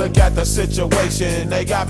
Look at the situation, they got me